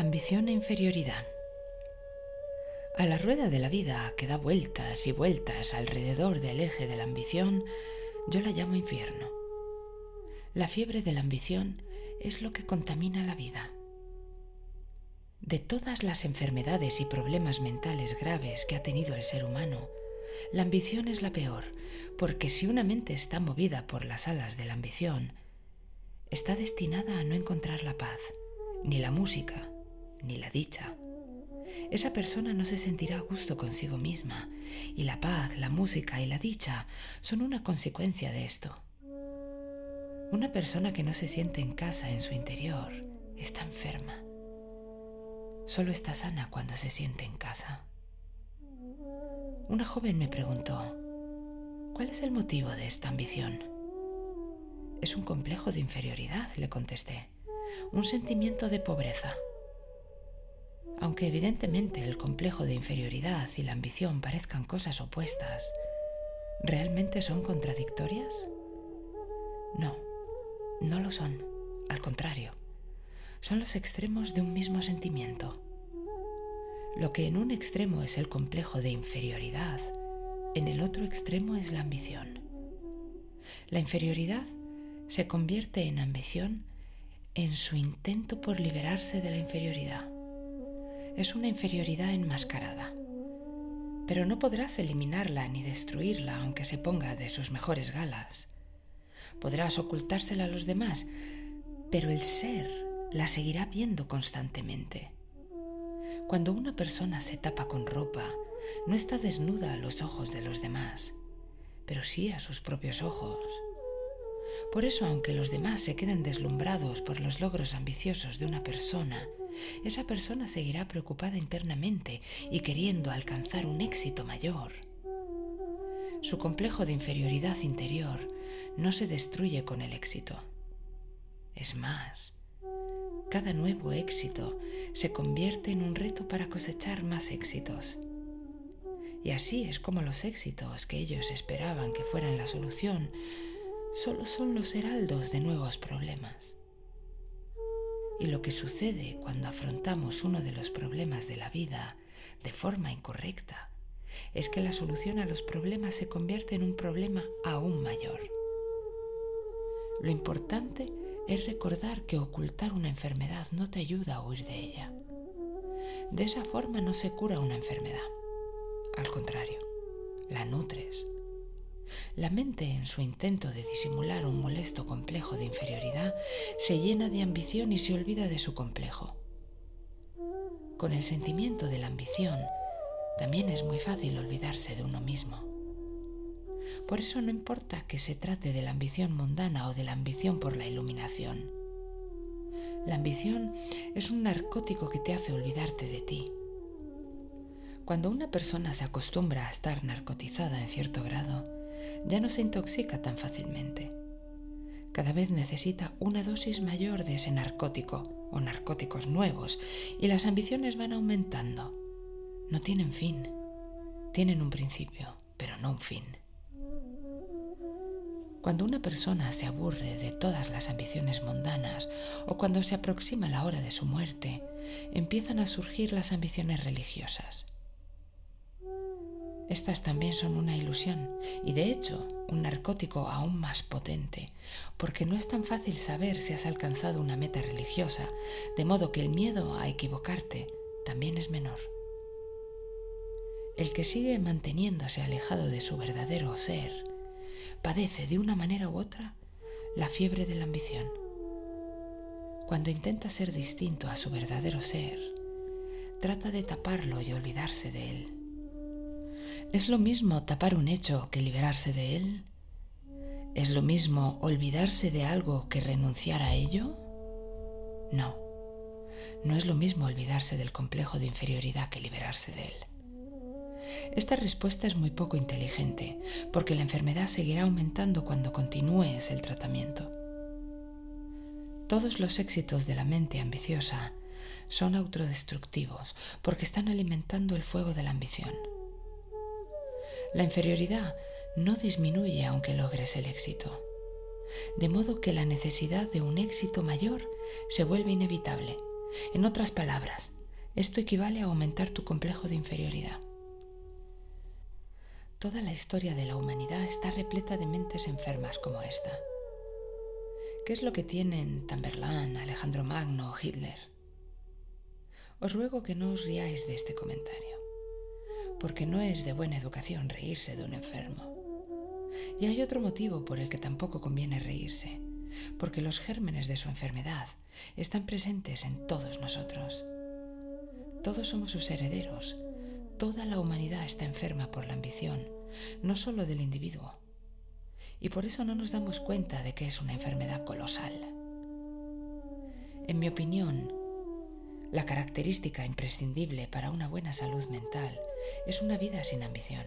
Ambición e inferioridad. A la rueda de la vida que da vueltas y vueltas alrededor del eje de la ambición, yo la llamo infierno. La fiebre de la ambición es lo que contamina la vida. De todas las enfermedades y problemas mentales graves que ha tenido el ser humano, la ambición es la peor, porque si una mente está movida por las alas de la ambición, está destinada a no encontrar la paz, ni la música, ni la dicha. Esa persona no se sentirá a gusto consigo misma y la paz, la música y la dicha son una consecuencia de esto. Una persona que no se siente en casa en su interior está enferma. Solo está sana cuando se siente en casa. Una joven me preguntó, ¿cuál es el motivo de esta ambición? Es un complejo de inferioridad, le contesté, un sentimiento de pobreza. Aunque evidentemente el complejo de inferioridad y la ambición parezcan cosas opuestas, ¿realmente son contradictorias? No, no lo son. Al contrario, son los extremos de un mismo sentimiento. Lo que en un extremo es el complejo de inferioridad, en el otro extremo es la ambición. La inferioridad se convierte en ambición en su intento por liberarse de la inferioridad es una inferioridad enmascarada. Pero no podrás eliminarla ni destruirla aunque se ponga de sus mejores galas. Podrás ocultársela a los demás, pero el ser la seguirá viendo constantemente. Cuando una persona se tapa con ropa, no está desnuda a los ojos de los demás, pero sí a sus propios ojos. Por eso, aunque los demás se queden deslumbrados por los logros ambiciosos de una persona, esa persona seguirá preocupada internamente y queriendo alcanzar un éxito mayor. Su complejo de inferioridad interior no se destruye con el éxito. Es más, cada nuevo éxito se convierte en un reto para cosechar más éxitos. Y así es como los éxitos que ellos esperaban que fueran la solución solo son los heraldos de nuevos problemas. Y lo que sucede cuando afrontamos uno de los problemas de la vida de forma incorrecta es que la solución a los problemas se convierte en un problema aún mayor. Lo importante es recordar que ocultar una enfermedad no te ayuda a huir de ella. De esa forma no se cura una enfermedad. Al contrario, la nutres, la mente, en su intento de disimular un molesto complejo de inferioridad, se llena de ambición y se olvida de su complejo. Con el sentimiento de la ambición, también es muy fácil olvidarse de uno mismo. Por eso no importa que se trate de la ambición mundana o de la ambición por la iluminación. La ambición es un narcótico que te hace olvidarte de ti. Cuando una persona se acostumbra a estar narcotizada en cierto grado, ya no se intoxica tan fácilmente. Cada vez necesita una dosis mayor de ese narcótico o narcóticos nuevos y las ambiciones van aumentando. No tienen fin. Tienen un principio, pero no un fin. Cuando una persona se aburre de todas las ambiciones mundanas o cuando se aproxima la hora de su muerte, empiezan a surgir las ambiciones religiosas. Estas también son una ilusión y de hecho un narcótico aún más potente, porque no es tan fácil saber si has alcanzado una meta religiosa, de modo que el miedo a equivocarte también es menor. El que sigue manteniéndose alejado de su verdadero ser padece de una manera u otra la fiebre de la ambición. Cuando intenta ser distinto a su verdadero ser, trata de taparlo y olvidarse de él. ¿Es lo mismo tapar un hecho que liberarse de él? ¿Es lo mismo olvidarse de algo que renunciar a ello? No, no es lo mismo olvidarse del complejo de inferioridad que liberarse de él. Esta respuesta es muy poco inteligente, porque la enfermedad seguirá aumentando cuando continúes el tratamiento. Todos los éxitos de la mente ambiciosa son autodestructivos porque están alimentando el fuego de la ambición. La inferioridad no disminuye aunque logres el éxito. De modo que la necesidad de un éxito mayor se vuelve inevitable, En otras palabras, esto equivale a aumentar tu complejo de inferioridad. Toda la historia de la humanidad está repleta de mentes enfermas como esta. ¿Qué es lo que tienen Tamberlán, Alejandro Magno o Hitler? Os ruego que no os riáis de este comentario, porque no es de buena educación reírse de un enfermo. Y hay otro motivo por el que tampoco conviene reírse, porque los gérmenes de su enfermedad están presentes en todos nosotros. Todos somos sus herederos. Toda la humanidad está enferma por la ambición, no solo del individuo. Y por eso no nos damos cuenta de que es una enfermedad colosal. En mi opinión, la característica imprescindible para una buena salud mental es una vida sin ambición.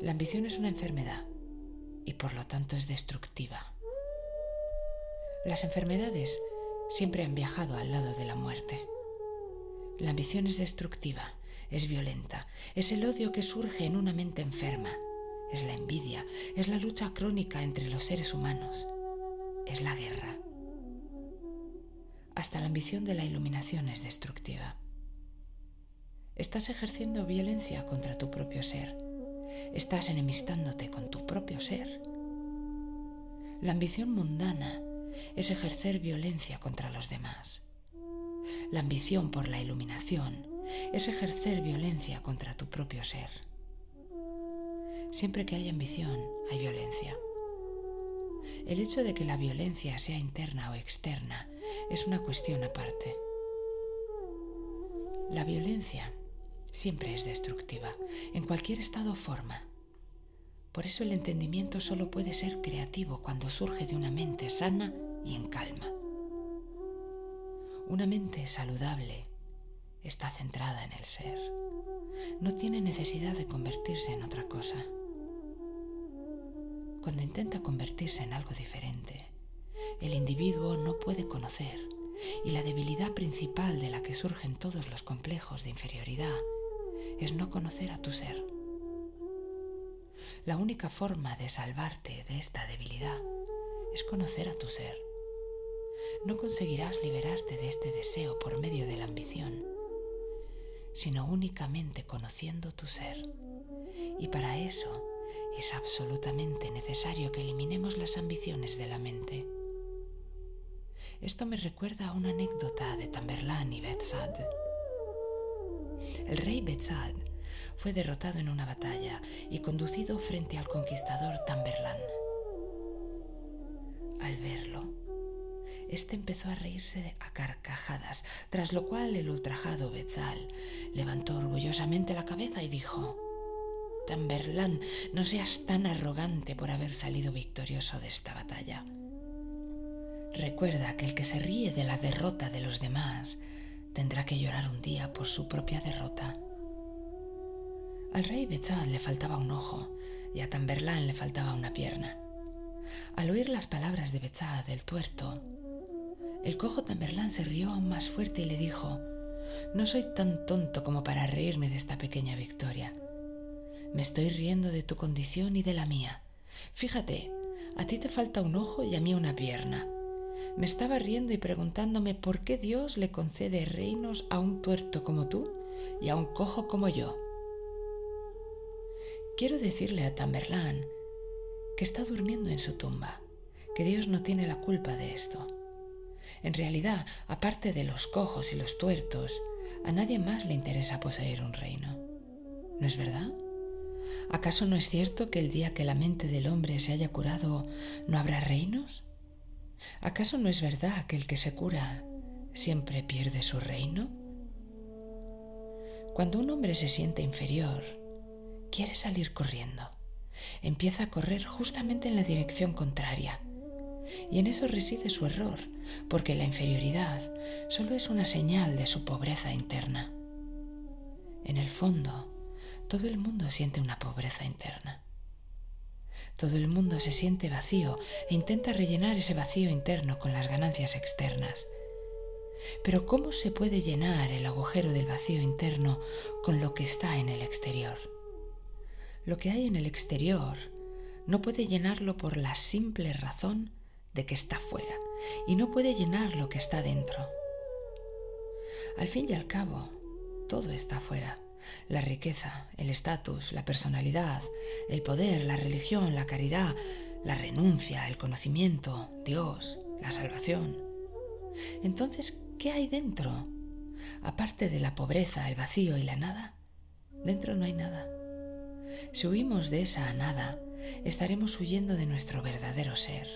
La ambición es una enfermedad y por lo tanto es destructiva. Las enfermedades siempre han viajado al lado de la muerte. La ambición es destructiva, es violenta, es el odio que surge en una mente enferma, es la envidia, es la lucha crónica entre los seres humanos, es la guerra. Hasta la ambición de la iluminación es destructiva. Estás ejerciendo violencia contra tu propio ser. Estás enemistándote con tu propio ser. La ambición mundana es ejercer violencia contra los demás. La ambición por la iluminación es ejercer violencia contra tu propio ser. Siempre que hay ambición, hay violencia. El hecho de que la violencia sea interna o externa es una cuestión aparte. La violencia siempre es destructiva, en cualquier estado o forma. Por eso el entendimiento solo puede ser creativo cuando surge de una mente sana y en calma. Una mente saludable está centrada en el ser. No tiene necesidad de convertirse en otra cosa. Cuando intenta convertirse en algo diferente, el individuo no puede conocer y la debilidad principal de la que surgen todos los complejos de inferioridad es no conocer a tu ser. La única forma de salvarte de esta debilidad es conocer a tu ser no conseguirás liberarte de este deseo por medio de la ambición, sino únicamente conociendo tu ser. Y para eso es absolutamente necesario que eliminemos las ambiciones de la mente. Esto me recuerda a una anécdota de Tamberlán y Betsad. El rey Betsad fue derrotado en una batalla y conducido frente al conquistador Tamberlán. Al verlo, este empezó a reírse a carcajadas, tras lo cual el ultrajado Betzal levantó orgullosamente la cabeza y dijo, Tamberlán, no seas tan arrogante por haber salido victorioso de esta batalla. Recuerda que el que se ríe de la derrota de los demás tendrá que llorar un día por su propia derrota. Al rey Betzal le faltaba un ojo y a Tamberlán le faltaba una pierna. Al oír las palabras de Betzad el tuerto, el cojo Tamberlán se rió aún más fuerte y le dijo, No soy tan tonto como para reírme de esta pequeña victoria. Me estoy riendo de tu condición y de la mía. Fíjate, a ti te falta un ojo y a mí una pierna. Me estaba riendo y preguntándome por qué Dios le concede reinos a un tuerto como tú y a un cojo como yo. Quiero decirle a Tamberlán que está durmiendo en su tumba, que Dios no tiene la culpa de esto. En realidad, aparte de los cojos y los tuertos, a nadie más le interesa poseer un reino. ¿No es verdad? ¿Acaso no es cierto que el día que la mente del hombre se haya curado no habrá reinos? ¿Acaso no es verdad que el que se cura siempre pierde su reino? Cuando un hombre se siente inferior, quiere salir corriendo. Empieza a correr justamente en la dirección contraria y en eso reside su error, porque la inferioridad solo es una señal de su pobreza interna. En el fondo, todo el mundo siente una pobreza interna. Todo el mundo se siente vacío e intenta rellenar ese vacío interno con las ganancias externas. Pero ¿cómo se puede llenar el agujero del vacío interno con lo que está en el exterior? Lo que hay en el exterior no puede llenarlo por la simple razón de que está fuera y no puede llenar lo que está dentro. Al fin y al cabo, todo está afuera. La riqueza, el estatus, la personalidad, el poder, la religión, la caridad, la renuncia, el conocimiento, Dios, la salvación. Entonces, ¿qué hay dentro? Aparte de la pobreza, el vacío y la nada, dentro no hay nada. Si huimos de esa nada, estaremos huyendo de nuestro verdadero ser.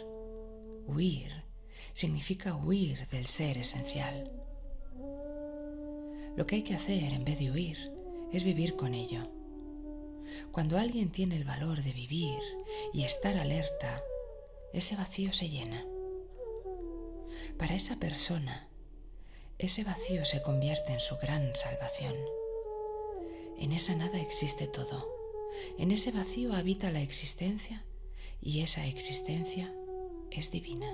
Huir significa huir del ser esencial. Lo que hay que hacer en vez de huir es vivir con ello. Cuando alguien tiene el valor de vivir y estar alerta, ese vacío se llena. Para esa persona, ese vacío se convierte en su gran salvación. En esa nada existe todo. En ese vacío habita la existencia y esa existencia es divina.